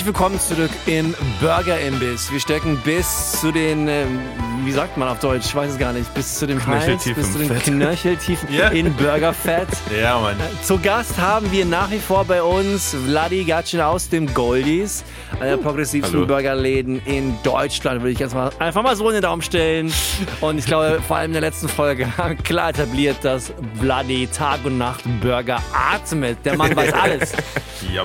Herzlich willkommen zurück im Burger Imbiss. Wir stecken bis zu den, ähm, wie sagt man auf Deutsch, ich weiß es gar nicht, bis zu dem Hals, bis zu den Fett. Knöcheltiefen Ja. in Burgerfett. Ja, Mann. Zu Gast haben wir nach wie vor bei uns Vladi Gatschin aus dem Goldies, einer der progressivsten hallo. Burgerläden in Deutschland, würde ich jetzt mal einfach mal so in den Raum stellen. Und ich glaube, vor allem in der letzten Folge haben wir klar etabliert, dass Vladi Tag und Nacht Burger atmet. Der Mann weiß alles. Ja.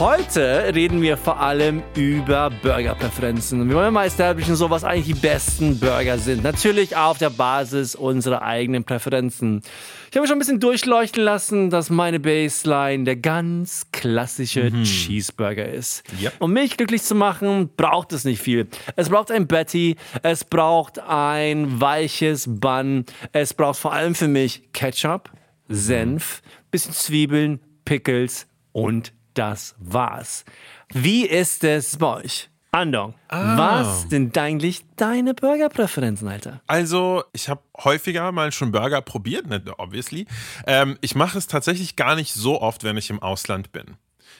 Heute reden wir vor allem über Burgerpräferenzen. Wir wollen mal establishen, so was eigentlich die besten Burger sind. Natürlich auf der Basis unserer eigenen Präferenzen. Ich habe schon ein bisschen durchleuchten lassen, dass meine Baseline der ganz klassische Cheeseburger ist. Ja. Um mich glücklich zu machen, braucht es nicht viel. Es braucht ein Patty, es braucht ein weiches Bun, es braucht vor allem für mich Ketchup, Senf, bisschen Zwiebeln, Pickles und das war's. Wie ist es bei euch? Andong, was sind eigentlich deine Burgerpräferenzen, Alter? Also, ich habe häufiger mal schon Burger probiert, ne, obviously. Ähm, ich mache es tatsächlich gar nicht so oft, wenn ich im Ausland bin.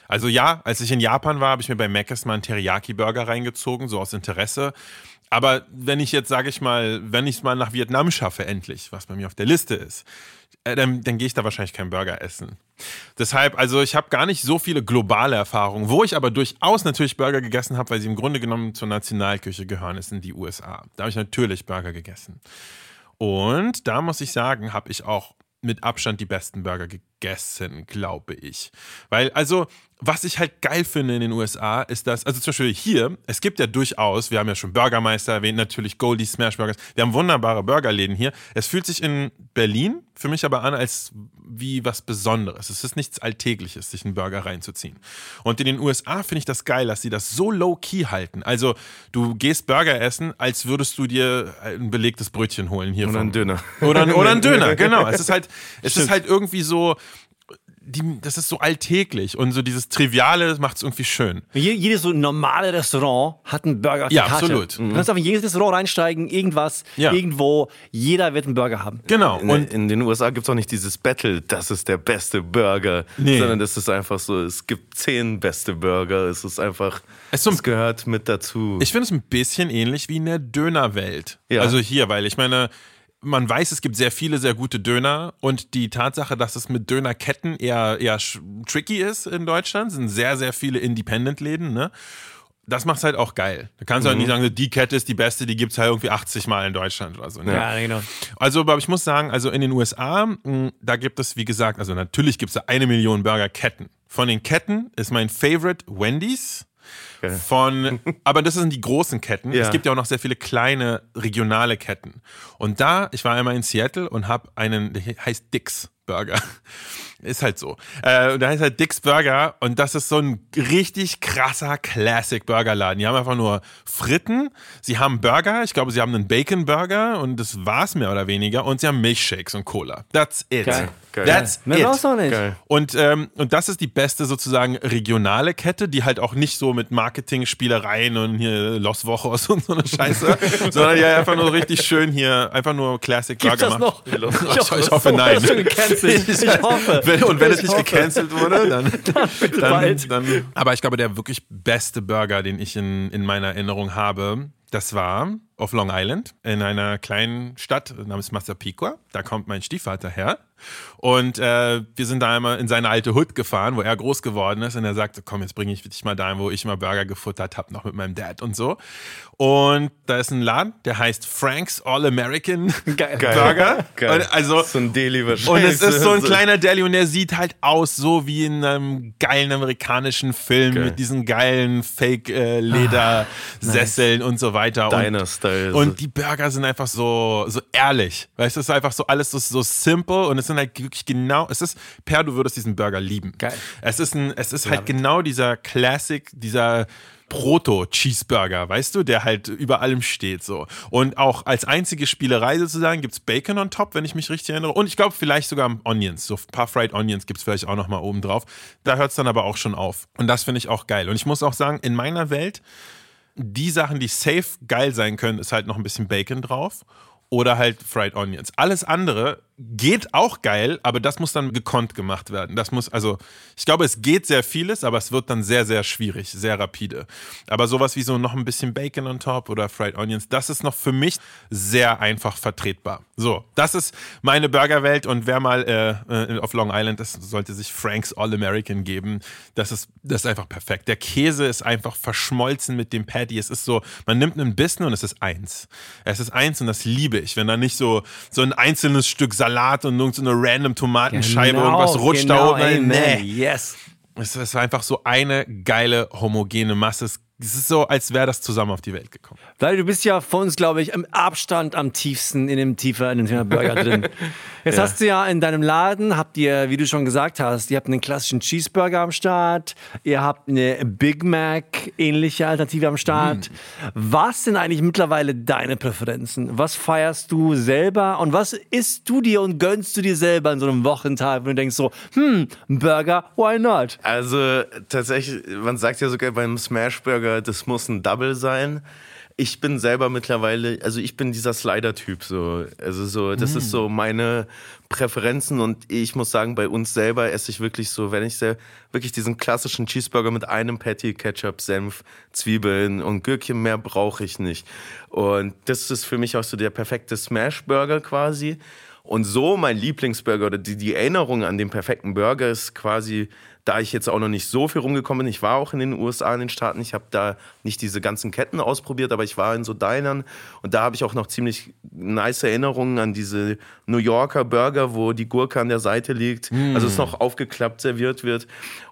Also ja, als ich in Japan war, habe ich mir bei Mc's mal einen Teriyaki-Burger reingezogen, so aus Interesse. Aber wenn ich jetzt, sage ich mal, wenn ich es mal nach Vietnam schaffe, endlich, was bei mir auf der Liste ist, äh, dann, dann gehe ich da wahrscheinlich keinen Burger essen. Deshalb, also ich habe gar nicht so viele globale Erfahrungen. Wo ich aber durchaus natürlich Burger gegessen habe, weil sie im Grunde genommen zur Nationalküche gehören, ist in die USA. Da habe ich natürlich Burger gegessen. Und da muss ich sagen, habe ich auch mit Abstand die besten Burger gegessen, glaube ich. Weil, also, was ich halt geil finde in den USA, ist dass, also zum Beispiel hier, es gibt ja durchaus, wir haben ja schon Burgermeister erwähnt, natürlich Goldie Smash Burgers, wir haben wunderbare Burgerläden hier. Es fühlt sich in Berlin für mich aber an, als wie was Besonderes. Es ist nichts Alltägliches, sich einen Burger reinzuziehen. Und in den USA finde ich das geil, dass sie das so low-key halten. Also, du gehst Burger essen, als würdest du dir ein belegtes Brötchen holen hier. Oder einen Döner. Oder, ein- oder ein Döner, genau. Es ist halt, es ist halt irgendwie so, die, das ist so alltäglich und so dieses Triviale macht es irgendwie schön. Je- Jedes so normale Restaurant hat einen Burger auf Ja, Karte. absolut. Du kannst auf jedes Restaurant reinsteigen, irgendwas, Ja. irgendwo. Jeder wird einen Burger haben. Genau. In, Und in den USA gibt es auch nicht dieses Battle, das ist der beste Burger, Nee. sondern das ist einfach so, es gibt zehn beste Burger, es ist einfach, Es ist so ein- es gehört mit dazu. ich finde es ein bisschen ähnlich wie in der Dönerwelt. Ja. Also hier, weil ich meine, man weiß, es gibt sehr viele sehr gute Döner und die Tatsache, dass es mit Dönerketten eher, eher tricky ist in Deutschland, sind sehr, sehr viele Independent-Läden, ne? Das macht's halt auch geil. Da kannst du halt nicht sagen, die Kette ist die beste, die gibt's halt irgendwie 80 Mal in Deutschland oder so. Ne? Ja, genau. Also, aber ich muss sagen, also in den USA, mh, da gibt es, wie gesagt, also natürlich gibt es da eine Million Burgerketten. Von den Ketten ist mein Favorite Wendy's. Von, aber das sind die großen Ketten. Ja. Es gibt ja auch noch sehr viele kleine regionale Ketten. Und da, ich war einmal in Seattle und habe einen, der heißt Dick's Burger. Ist halt so. Äh, da heißt halt Dick's Burger und das ist so ein richtig krasser Classic Burgerladen. Die haben einfach nur Fritten, sie haben Burger, ich glaube, sie haben einen Bacon Burger und das war's mehr oder weniger und sie haben Milchshakes und Cola. That's it. Geil. Geil. That's Mehr it. auch nicht. Geil. Und, ähm, und das ist die beste sozusagen regionale Kette, die halt auch nicht so mit Marketing-Spielereien und hier Los Wochos und so eine Scheiße, sondern die einfach nur richtig schön hier, einfach nur Classic Gibt's Burger das macht. noch? Ich, ich hoffe, nein. Gecancelt. Ich hoffe. Wenn, und wenn es Ich nicht hoffe. gecancelt wurde, dann, dann, bald. dann. Aber ich glaube, der wirklich beste Burger, den ich in, in meiner Erinnerung habe, das war auf Long Island in einer kleinen Stadt namens Massapequa. Da kommt mein Stiefvater her. Und äh, wir sind da einmal in seine alte Hut gefahren, wo er groß geworden ist. Und er sagte, komm, jetzt bringe ich dich mal dahin, wo ich mal Burger gefuttert habe, noch mit meinem Dad und so. Und da ist ein Laden, der heißt Frank's All American Geil. Burger. Geil. Und also, so ein Deli wahrscheinlich. und es ist so ein kleiner Deli und der sieht halt aus so wie in einem geilen amerikanischen Film Geil. mit diesen geilen Fake-Ledersesseln und so weiter. Diner-Style. Style. Und die Burger sind einfach so, so ehrlich. Weißt du, es ist einfach so alles so, so simple und es sind halt wirklich genau, es ist, Per, du würdest diesen Burger lieben. Geil. Es ist ein, es ist halt genau dieser Classic, dieser Proto-Cheeseburger, weißt du, der halt über allem steht so. Und auch als einzige Spielerei sozusagen gibt es Bacon on top, wenn ich mich richtig erinnere. Und ich glaube vielleicht sogar Onions, so ein paar Fried Onions gibt es vielleicht auch nochmal oben drauf. Da hört es dann aber auch schon auf. Und das finde ich auch geil. Und ich muss auch sagen, in meiner Welt, die Sachen, die safe geil sein können, ist halt noch ein bisschen Bacon drauf oder halt Fried Onions. Alles andere geht auch geil, aber das muss dann gekonnt gemacht werden. Das muss, also, ich glaube, es geht sehr vieles, aber es wird dann sehr, sehr schwierig, sehr rapide. Aber sowas wie so noch ein bisschen Bacon on top oder Fried Onions, das ist noch für mich sehr einfach vertretbar. So, das ist meine Burgerwelt und wer mal äh, auf Long Island ist, sollte sich Frank's All American geben. Das ist, das ist einfach perfekt. Der Käse ist einfach verschmolzen mit dem Patty. Es ist so, man nimmt einen Bissen und es ist eins. Es ist eins und das liebe ich, wenn da nicht so, so ein einzelnes Stück Salat und irgendeine random Tomatenscheibe Genau, irgendwas rutscht genau, da oben. amen. Nee. Yes. Es ist einfach so eine geile, homogene Masse. Es es ist so, als wäre das zusammen auf die Welt gekommen. Weil du bist ja von uns, glaube ich, im Abstand am tiefsten in dem tiefer in dem Thema Burger drin. Jetzt hast du ja in deinem Laden, habt ihr, wie du schon gesagt hast, ihr habt einen klassischen Cheeseburger am Start, ihr habt eine Big Mac ähnliche Alternative am Start. Was sind eigentlich mittlerweile deine Präferenzen? Was feierst du selber und was isst du dir und gönnst du dir selber in so einem Wochentag, wenn du denkst so, hm, Burger, why not? Also tatsächlich, man sagt ja sogar beim Smashburger, das muss ein Double sein. Ich bin selber mittlerweile, also ich bin dieser Slider-Typ so. Also so, das ist so meine Präferenzen und ich muss sagen, bei uns selber esse ich wirklich so, wenn ich sehr, wirklich diesen klassischen Cheeseburger mit einem Patty, Ketchup, Senf, Zwiebeln und Gürkchen mehr brauche ich nicht. Und das ist für mich auch so der perfekte Smashburger quasi. Und so mein Lieblingsburger oder die, die Erinnerung an den perfekten Burger ist quasi, da ich jetzt auch noch nicht so viel rumgekommen bin, ich war auch in den USA, in den Staaten, ich habe da nicht diese ganzen Ketten ausprobiert, aber ich war in so Dinern und da habe ich auch noch ziemlich nice Erinnerungen an diese New Yorker Burger, wo die Gurke an der Seite liegt, also es noch aufgeklappt serviert wird.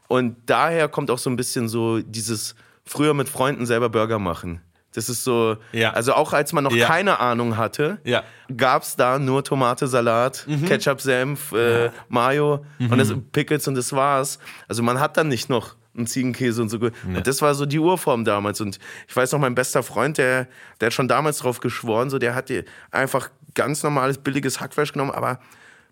Und daher kommt auch so ein bisschen so dieses früher mit Freunden selber Burger machen. Das ist so, Ja. also auch als man noch Ja. keine Ahnung hatte, Ja. gab es da nur Tomate, Salat, Ketchup, Senf, äh, Mayo und das, Pickles und das war's. Also man hat dann nicht noch einen Ziegenkäse und so. Und das war so die Urform damals. Und ich weiß noch, mein bester Freund, der, der hat schon damals drauf geschworen, so der hat einfach ganz normales, billiges Hackfleisch genommen, aber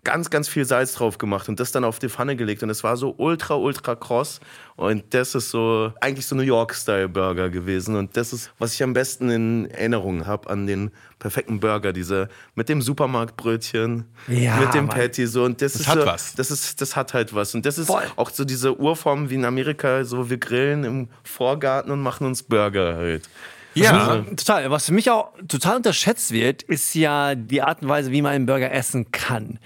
ganz, ganz viel Salz drauf gemacht und das dann auf die Pfanne gelegt. Und es war so ultra, ultra kross. Und das ist so eigentlich so New York-Style-Burger gewesen. Und das ist, was ich am besten in Erinnerung habe an den perfekten Burger. Diese mit dem Supermarktbrötchen, Ja, mit dem Mann. Patty. So. Und das, ist hat so, was. Das, ist, das hat halt was. Und das ist Voll. auch so diese Urform wie in Amerika. So, wir grillen im Vorgarten und machen uns Burger halt. Ja. Total. Was für mich auch total unterschätzt wird, ist ja die Art und Weise, wie man einen Burger essen kann.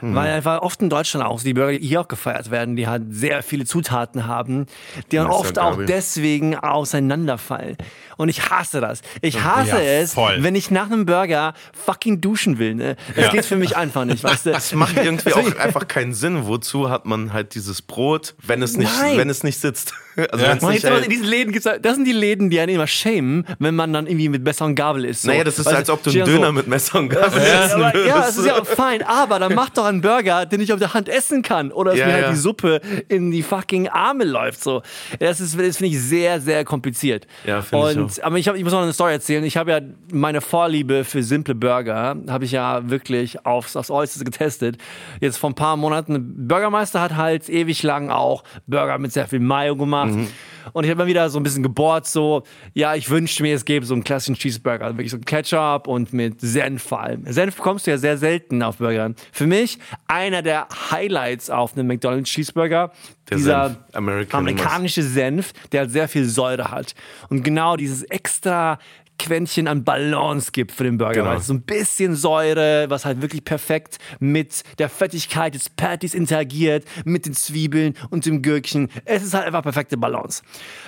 Mhm. Weil einfach oft in Deutschland auch die Burger, die hier auch gefeiert werden, die halt sehr viele Zutaten haben, die dann oft auch deswegen auseinanderfallen. Und ich hasse das. Ich hasse Ja, es, wenn ich nach einem Burger fucking duschen will. Ne? Das Ja. geht für mich einfach nicht, weißt du? Es macht irgendwie auch einfach keinen Sinn. Wozu hat man halt dieses Brot, wenn es nicht, Nein. wenn es nicht sitzt? Also Ja. Man, jetzt halt- in diesen Läden gibt's, das sind die Läden, die einen immer schämen, wenn man dann irgendwie mit Messer und Gabel isst. So. naja, das ist, Weißt als ob du einen dann so, Döner mit Messer und Gabel Ja, essen aber, ja, würdest. ist ja fein, aber dann mach doch einen Burger, den ich auf der Hand essen kann. Oder dass Ja, mir halt ja. die Suppe in die fucking Arme läuft. So. Das, ist- das finde ich sehr, sehr kompliziert. Ja, finde ich Und, Aber ich, hab, ich muss noch eine Story erzählen. Ich habe ja meine Vorliebe für simple Burger, habe ich ja wirklich aufs, aufs Äußerste getestet. Jetzt vor ein paar Monaten. Burgermeister hat halt ewig lang auch Burger mit sehr viel Mayo gemacht. Mhm. Und ich habe mal wieder so ein bisschen gebohrt, so, ja, ich wünschte mir, es gäbe so einen klassischen Cheeseburger, also wirklich so Ketchup und mit Senf vor allem. Senf bekommst du ja sehr selten auf Burgern. Für mich einer der Highlights auf einem McDonald's Cheeseburger, Der dieser Senf, American amerikanische Senf, der halt sehr viel Säure hat. Und genau dieses extra Quäntchen an Balance gibt für den Burger. Genau. Es so ein bisschen Säure, was halt wirklich perfekt mit der Fettigkeit des Patties interagiert, mit den Zwiebeln und dem Gürkchen. Es ist halt einfach perfekte Balance.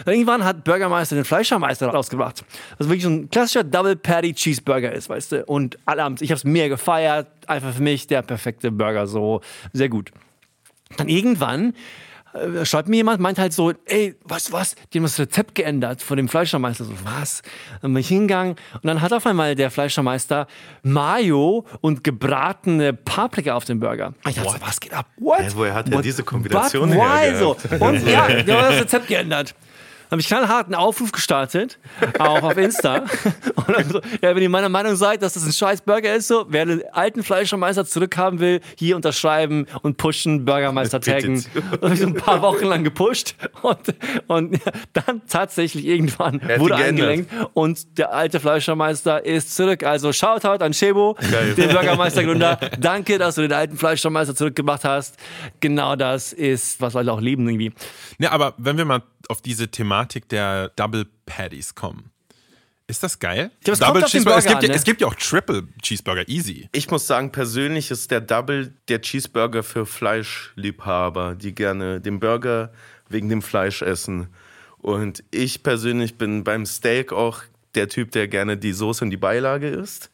Dann irgendwann hat Burgermeister den Fleischermeister rausgebracht. Was wirklich so ein klassischer Double Patty Cheeseburger ist, weißt du. Und alle haben ich habe es mehr gefeiert. Einfach für mich der perfekte Burger, so sehr gut. Dann irgendwann äh, schreibt mir jemand, meint halt so, ey, was, was, die haben das Rezept geändert von dem Fleischermeister. So, was? Dann bin ich hingegangen und dann hat auf einmal der Fleischermeister Mayo und gebratene Paprika auf dem Burger. Ich dachte, so, was geht ab? What? Hä, woher hat er diese Kombination But why? So. Und ja, der hat das Rezept geändert. Habe ich knallhart einen Aufruf gestartet, auch auf Insta. Und so, ja, wenn ihr meiner Meinung seid, dass das ein scheiß Burger ist, so, wer den alten Fleischermeister zurückhaben will, hier unterschreiben und pushen, Burgermeister taggen. Das habe ich so ein paar Wochen lang gepusht und, und dann tatsächlich irgendwann wurde eingelenkt und der alte Fleischermeister ist zurück. Also Shoutout an Shebo, Geil. den Bürgermeistergründer. Danke, dass du den alten Fleischermeister zurückgebracht hast. Genau das ist, was Leute auch lieben irgendwie. Ja, aber wenn wir mal auf diese Thematik der Double Patties kommen. Ist das geil? glaube, es Double Cheeseburger. Es gibt, ja, an, ne? es gibt ja auch Triple Cheeseburger, easy. Ich muss sagen, persönlich ist der Double der Cheeseburger für Fleischliebhaber, die gerne den Burger wegen dem Fleisch essen. Und ich persönlich bin beim Steak auch der Typ, der gerne die Soße und die Beilage isst.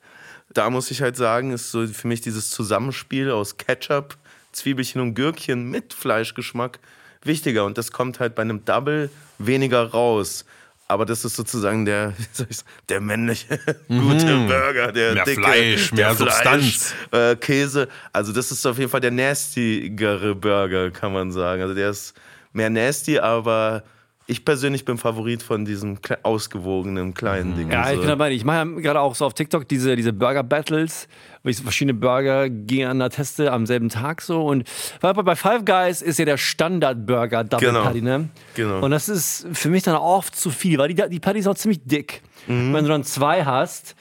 Da muss ich halt sagen, ist so für mich dieses Zusammenspiel aus Ketchup, Zwiebelchen und Gürkchen mit Fleischgeschmack wichtiger. Und das kommt halt bei einem Double weniger raus. Aber das ist sozusagen der, der männliche gute Burger, der Mhm. Mehr dicke, Fleisch, mehr Substanz. äh, Käse. Also das ist auf jeden Fall der nastigere Burger, kann man sagen. Also der ist mehr nasty, aber ich persönlich bin Favorit von diesem kle- ausgewogenen kleinen Ding. Ja, ich so. bin dabei. Ich mache ja gerade auch so auf TikTok diese, diese Burger-Battles, wo ich so verschiedene Burger gegeneinander teste am selben Tag so. Und bei Five Guys ist ja der Standard-Burger Double Genau. Patty, ne? Genau. Und das ist für mich dann oft zu viel, weil die, die Patty ist auch ziemlich dick. Mhm. Wenn du dann zwei hast,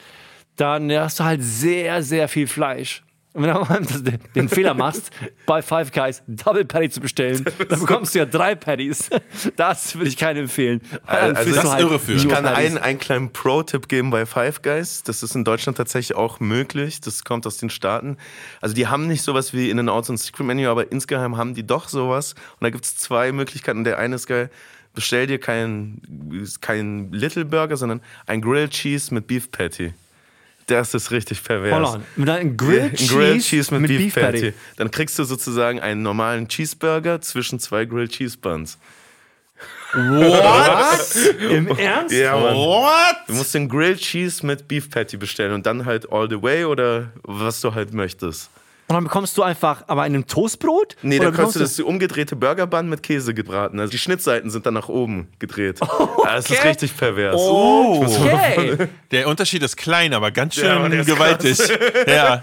dann hast du halt sehr, sehr viel Fleisch. Und wenn du mal den- den Fehler machst, bei Five Guys Double Patty zu bestellen, dann bekommst du ja drei Patties. Das würde ich keinem empfehlen. Dann Also frisst das ist halt irreführend. Ich kann einen, einen kleinen Pro-Tipp geben bei Five Guys. Das ist in Deutschland tatsächlich auch möglich. Das kommt aus den Staaten. Also die haben nicht sowas wie In-N-Out und Secret Menu, aber insgeheim haben die doch sowas. Und da gibt es zwei Möglichkeiten. Der eine ist geil. Bestell dir keinen kein Little Burger, sondern ein Grilled Cheese mit Beef Patty. Das ist richtig pervers. Hold on. Mit einem Grilled, Cheese, Grilled Cheese mit, mit Beef, Beef Patty. Patty. Dann kriegst du sozusagen einen normalen Cheeseburger zwischen zwei Grilled Cheese Buns. What? Im Ernst? Ja, Mann. What? Du musst den Grilled Cheese mit Beef Patty bestellen und dann halt all the way oder was du halt möchtest. Und dann bekommst du einfach aber einem Toastbrot? Nee, Oder dann kannst bekommst du das die umgedrehte Burgerbun mit Käse gebraten. Also die Schnittseiten sind dann nach oben gedreht. Ja, das ist Okay. richtig pervers. Oh. Okay. Der Unterschied ist klein, aber ganz schön Ja, gewaltig. Ja.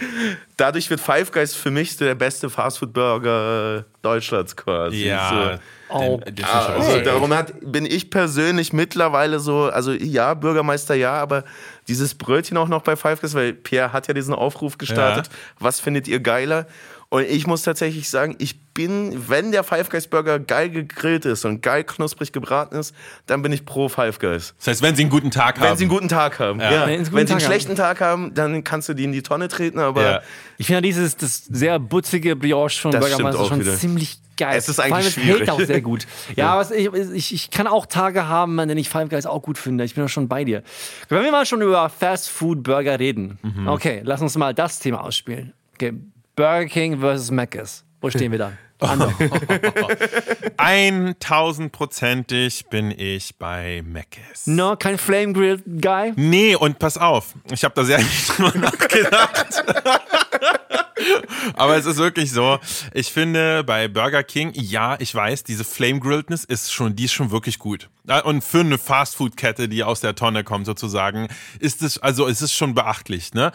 Dadurch wird Five Guys für mich der beste Fastfood-Burger Deutschlands quasi. Ja. So. Oh. Den- den Ah, also darum hat, bin ich persönlich mittlerweile so, also ja, Bürgermeister ja, aber dieses Brötchen auch noch bei Five Guys, weil Pierre hat ja diesen Aufruf gestartet. Was findet ihr geiler? Und ich muss tatsächlich sagen, ich bin, wenn der Five Guys Burger geil gegrillt ist und geil knusprig gebraten ist, dann bin ich pro Five Guys. Das heißt, wenn sie einen guten Tag Wenn haben. sie einen guten Tag haben. Ja. Wenn sie einen Wenn, sie einen Tag schlechten Tag haben, dann kannst du die in die Tonne treten, aber Ja. Ich finde ja dieses das sehr butzige Brioche von stimmt auch schon wieder. ziemlich geil. Es ist Vor allem, eigentlich es hält schwierig. auch sehr gut. Ja, aber ich, ich, ich kann auch Tage haben, an denen ich Five Guys auch gut finde. Ich bin da schon bei dir. Wenn wir mal schon über Fast Food Burger reden, Mhm. okay, lass uns mal das Thema ausspielen. Okay, Burger King versus Mc's. Wo stehen wir da? Andere. 1000%ig bin ich bei Mc's. No, kein Flame Grill Guy? Nee, und pass auf, ich habe da sehr nicht drüber nachgedacht. Aber es ist wirklich so, ich finde bei Burger King, ja, ich weiß, diese Flame Grilledness ist schon, die ist schon wirklich gut. Und für eine Fastfood-Kette, die aus der Tonne kommt sozusagen, ist es, also es ist schon beachtlich, ne?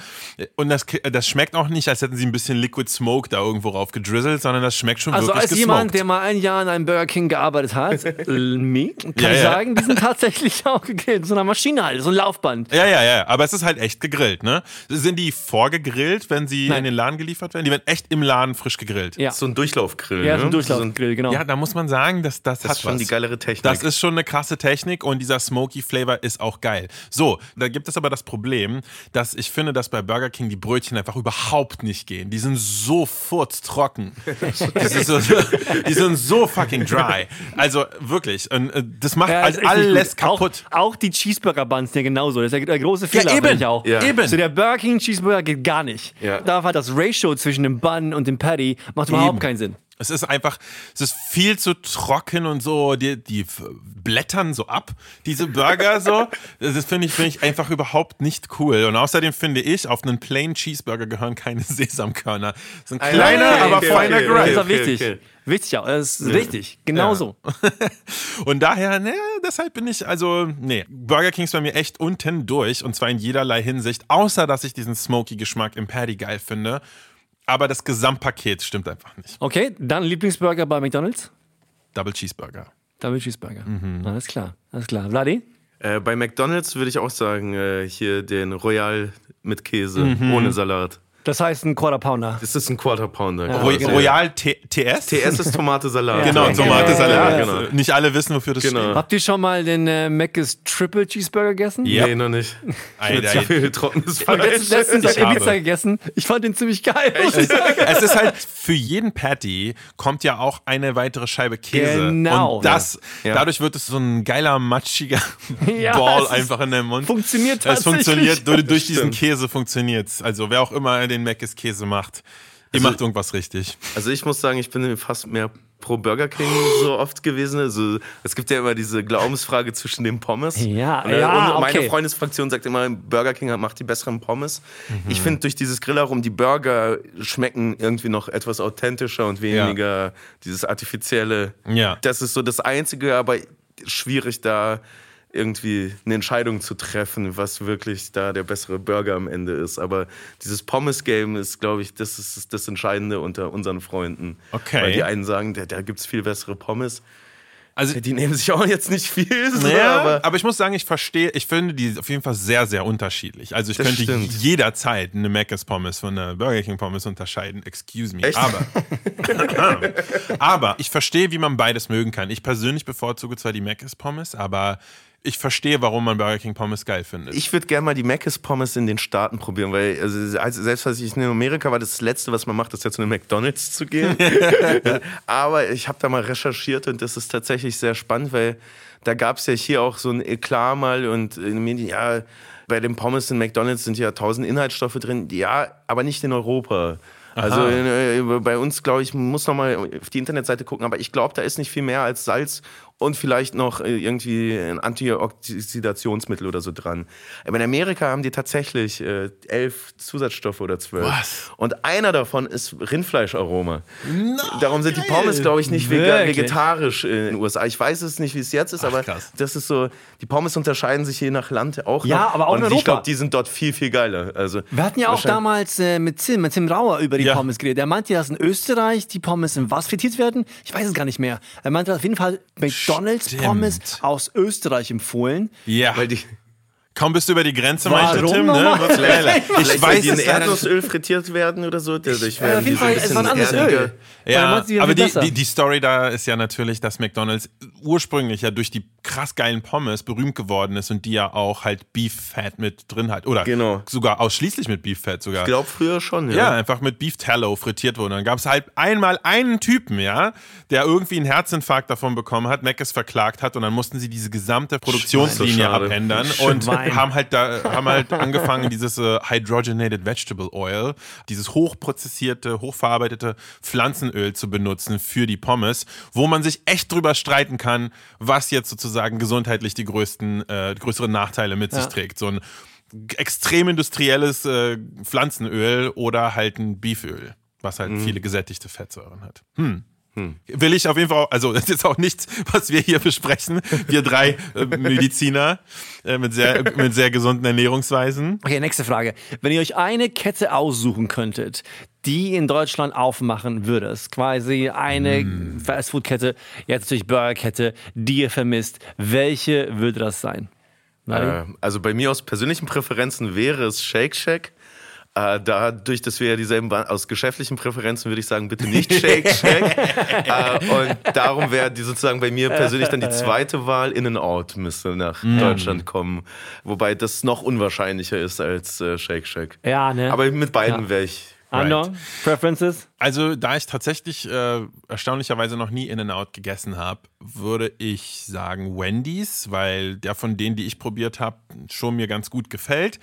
Und das, das schmeckt auch nicht, als hätten sie ein bisschen Liquid Smoke da irgendwo rauf gedrizzelt, sondern das schmeckt schon Also wirklich als gesmoked. jemand, der mal ein Jahr in einem Burger King gearbeitet hat, me, kann Ja, ich ja. sagen, die sind tatsächlich auch gegrillt. So eine Maschine halt, so ein Laufband. Ja, ja, ja, aber es ist halt echt gegrillt, ne? Sind die vorgegrillt, wenn sie Nein. in den Laden geliefert werden? Die werden echt im Laden frisch gegrillt. Ja, so ein Durchlaufgrill. ja ne? so ein Durchlaufgrill, genau. Ja, da muss man sagen, dass das, Das hat ist schon was. die geilere Technik. Das ist schon eine krasse Technik und dieser Smoky Flavor ist auch geil. So, da gibt es aber das Problem, dass ich finde, dass bei Burger King die Brötchen einfach überhaupt nicht gehen. Die sind so furztrocken. Das ist so, die sind so fucking dry. Also wirklich, und, äh, das macht Ja, nicht alles kaputt. Auch, auch die Cheeseburger-Buns, der genauso. Das ist der, der große Fehler, eben. finde ich auch. Ja. Eben. So der Burger King Cheeseburger geht gar nicht. Ja. Da hat das Ratio zwischen dem Bun und dem Patty macht überhaupt keinen Sinn. Es ist einfach, es ist viel zu trocken und so, die, die blättern so ab, diese Burger so. Das finde ich, finde ich einfach überhaupt nicht cool. Und außerdem finde ich, auf einen Plain Cheeseburger gehören keine Sesamkörner. Das sind kleiner, okay, aber okay, feiner okay. Das Grind. ist auch okay, wichtig. okay. Wichtig, ja. Das ist richtig. Genau Ja. so. Und daher, ne, deshalb bin ich, also, nee, Burger King ist bei mir echt unten durch und zwar in jederlei Hinsicht, außer dass ich diesen smoky Geschmack im Patty geil finde. Aber das Gesamtpaket stimmt einfach nicht. Okay, dann Lieblingsburger bei McDonalds? Double Cheeseburger. Double Cheeseburger. Mhm. Alles klar, alles klar. Vladi? Äh, bei McDonalds würde ich auch sagen, äh, hier den Royal mit Käse, Mhm. ohne Salat. Das heißt ein Quarter Pounder. Das ist ein Quarter Pounder. Ja, Roy genau. Royal T TS? TS ist Tomate Salat. Genau, Ja, Tomatensalat. ja, genau. Nicht alle wissen, wofür das Genau. Habt ihr schon mal den äh, Mc's Triple Cheeseburger gegessen? Ja. Nee, noch nicht. Alter, zu viel trockenes Ich habe Fleisch. letztens, letztens Ich habe. gegessen. Ich fand den ziemlich geil. steht. Es ist halt, für jeden Patty kommt ja auch eine weitere Scheibe Käse. Genau. Und das, Ja. dadurch wird es so ein geiler, matschiger Ja, Ball es einfach in deinem Mund. Funktioniert Es tatsächlich. funktioniert, durch, durch diesen. Käse funktioniert Also wer auch immer den Mc's Käse macht, ihr Also- macht irgendwas richtig. Also ich muss sagen, ich bin fast mehr pro Burger King so oft gewesen. Also es gibt ja immer diese Glaubensfrage zwischen den Pommes. Ja, und, äh, ja, und meine okay. Freundesfraktion sagt immer, Burger King macht die besseren Pommes. Mhm. Ich finde durch dieses Grillarum die Burger schmecken irgendwie noch etwas authentischer und weniger dieses artifizielle. Ja. Das ist so das Einzige, aber schwierig da irgendwie eine Entscheidung zu treffen, was wirklich da der bessere Burger am Ende ist. Aber dieses Pommes-Game ist, glaube ich, das ist das Entscheidende unter unseren Freunden. Okay. Weil die einen sagen, da, da gibt es viel bessere Pommes. Also Die nehmen sich auch jetzt nicht viel, so, Ja, aber aber, ich muss sagen, ich verstehe, ich finde die auf jeden Fall sehr, sehr unterschiedlich. Also ich könnte stimmt. jederzeit eine Mc's Pommes von einer Burger King Pommes unterscheiden. Excuse me. Echt? Aber, aber ich verstehe, wie man beides mögen kann. Ich persönlich bevorzuge zwar die Mc's Pommes, aber ich verstehe, warum man Burger King Pommes geil findet. ich würde gerne mal die Mc's Pommes in den Staaten probieren, weil also, selbst als ich in Amerika war, das Letzte, was man macht, ist ja zu einem McDonalds zu gehen. Aber ich habe da mal recherchiert und das ist tatsächlich sehr spannend, weil da gab es ja hier auch so ein Eklat mal und in den Medien, ja, bei den Pommes in McDonalds sind ja tausend Inhaltsstoffe drin, ja, aber nicht in Europa. Also äh, bei uns, glaube ich, muss noch mal auf die Internetseite gucken, aber ich glaube, da ist nicht viel mehr als Salz und vielleicht noch äh, irgendwie ein Antioxidationsmittel oder so dran. Aber in Amerika haben die tatsächlich äh, elf Zusatzstoffe oder zwölf. Was? Und einer davon ist Rindfleischaroma. Darum sind die Pommes, glaube ich, nicht vega Wirklich? vegetarisch in den USA. Ich weiß es nicht, wie es jetzt ist, aber krass. das ist so, die Pommes unterscheiden sich je nach Land auch Ja, noch. aber auch in Und ich Europa. glaube, die sind dort viel, viel geiler. Also, Wir hatten ja auch damals äh, mit Tim, mit Tim Rauer über die Ja. Pommes geredet. Er meinte, dass in Österreich die Pommes in was frittiert werden? Ich weiß es gar nicht mehr. Er meinte auf jeden Fall McDonalds Stimmt. Pommes aus Österreich empfohlen. ja. Weil die, Kaum bist du über die Grenze, Warum meinte Tim, ne? Geiler. Ich vielleicht, weiß es. Erdnussöl frittiert werden oder so. Dadurch Ja, werden auf jeden Fall, es war ein anderes. Öl. Ja, aber die, die, die Story da ist ja natürlich, dass McDonalds ursprünglich ja durch die krass geilen Pommes berühmt geworden ist und die ja auch halt Beef Fat mit drin hat. Oder Genau. sogar ausschließlich mit Beef Fat sogar. Ich glaube früher schon, ja. ja, einfach mit Beef Tallow frittiert wurde. Dann gab es halt einmal einen Typen, ja, der irgendwie einen Herzinfarkt davon bekommen hat, Mc's verklagt hat und dann mussten sie diese gesamte Produktionslinie abändern und Schwein. haben halt da haben halt angefangen, dieses äh, Hydrogenated Vegetable Oil, dieses hochprozessierte, hochverarbeitete Pflanzenöl zu benutzen für die Pommes, wo man sich echt drüber streiten kann, was jetzt sozusagen gesundheitlich die größten, äh, größeren Nachteile mit sich Ja. trägt. So ein extrem industrielles äh, Pflanzenöl oder halt ein Beeföl, was halt viele gesättigte Fettsäuren hat. Hm. Will ich auf jeden Fall, auch, also das ist jetzt auch nichts, was wir hier besprechen, wir drei äh, Mediziner äh, mit, sehr, mit sehr gesunden Ernährungsweisen. Okay, nächste Frage. Wenn ihr euch eine Kette aussuchen könntet, die in Deutschland aufmachen würdet, quasi eine Hm. Fastfood-Kette, jetzt natürlich Burger-Kette, die ihr vermisst, welche würde das sein? Äh, also bei mir aus persönlichen Präferenzen wäre es Shake Shack. Äh, dadurch, dass wir ja dieselben waren, aus geschäftlichen Präferenzen würde ich sagen, bitte nicht Shake Shack. äh, und darum wäre die sozusagen bei mir persönlich dann die zweite Wahl In-N-Out müsste nach Deutschland kommen. Wobei das noch unwahrscheinlicher ist als äh, Shake Shack. Ja, ne? Aber mit beiden Ja. wäre ich. Andor, Preferences? Also, da ich tatsächlich äh, erstaunlicherweise noch nie In-N-Out gegessen habe, würde ich sagen Wendy's, weil der von denen, die ich probiert habe, schon mir ganz gut gefällt.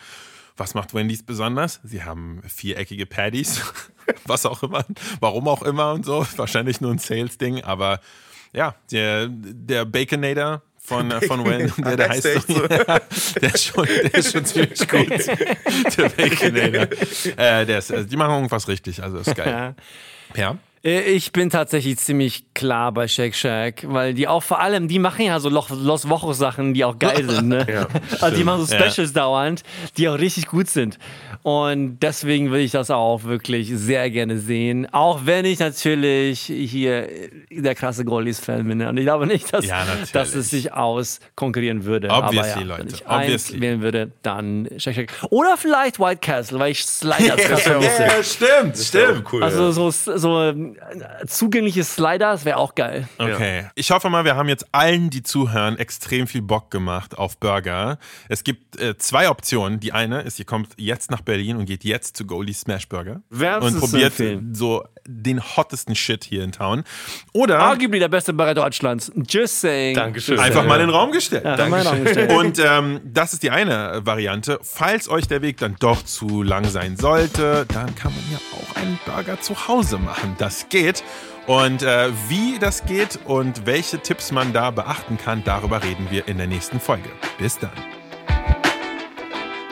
Was macht Wendy's besonders? Sie haben viereckige Patties. was auch immer, warum auch immer und so. Wahrscheinlich nur ein Sales-Ding, aber ja, der, der Baconator von, äh, von Wayne, der, der heißt so, der, ist schon, der ist schon ziemlich gut. Der Baconator. Äh, der ist, also die machen irgendwas richtig, also ist geil. Ja. Äh, Ich bin tatsächlich ziemlich klar bei Shake Shack, weil die auch vor allem, die machen ja so Los Wochos Sachen, die auch geil sind, ne? Ja, also die machen so Ja. Specials dauernd, die auch richtig gut sind. Und deswegen will ich das auch wirklich sehr gerne sehen. Auch wenn ich natürlich hier der krasse Goldies-Fan bin. ne? Und ich glaube nicht, dass, Ja, dass es sich auskonkurrieren würde. Obviously, Aber ja, Leute, wenn ich obviously. eins wählen würde, dann Shake Shack. Oder vielleicht White Castle, weil ich Sliders krass vermisse. Ja, stimmt, stimmt. cool. Also so, so ähm, zugängliche Sliders wäre auch geil. Okay. Ich hoffe mal, wir haben jetzt allen, die zuhören, extrem viel Bock gemacht auf Burger. Es gibt äh, zwei Optionen. Die eine ist, ihr kommt jetzt nach Berlin und geht jetzt zu Goldie Smash Burger Wärmstens und probiert so den hottesten Shit hier in Town. Oder Arguably der beste Burger Deutschlands. Just saying. Dankeschön. Just einfach saying. mal in den Raum gestellt. Ja, noch gestellt. Und ähm, das ist die eine Variante. Falls euch der Weg dann doch zu lang sein sollte, dann kann man ja auch einen Burger zu Hause machen. Das geht. Und äh, wie das geht und welche Tipps man da beachten kann, darüber reden wir in der nächsten Folge. Bis dann.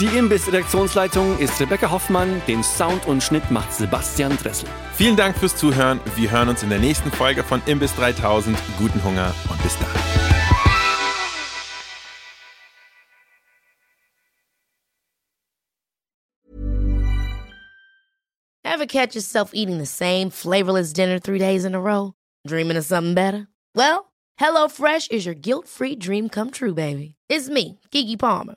Die Imbiss-Redaktionsleitung ist Rebecca Hoffmann, den Sound und Schnitt macht Sebastian Dressel. Vielen Dank fürs Zuhören. Wir hören uns in der nächsten Folge von Imbiss 3000. Guten Hunger und bis dann. Ever catch yourself eating the same flavorless dinner three days in a row? Dreaming of something better? Well, HelloFresh is your guilt free dream come true, baby. It's me, Kiki Palmer.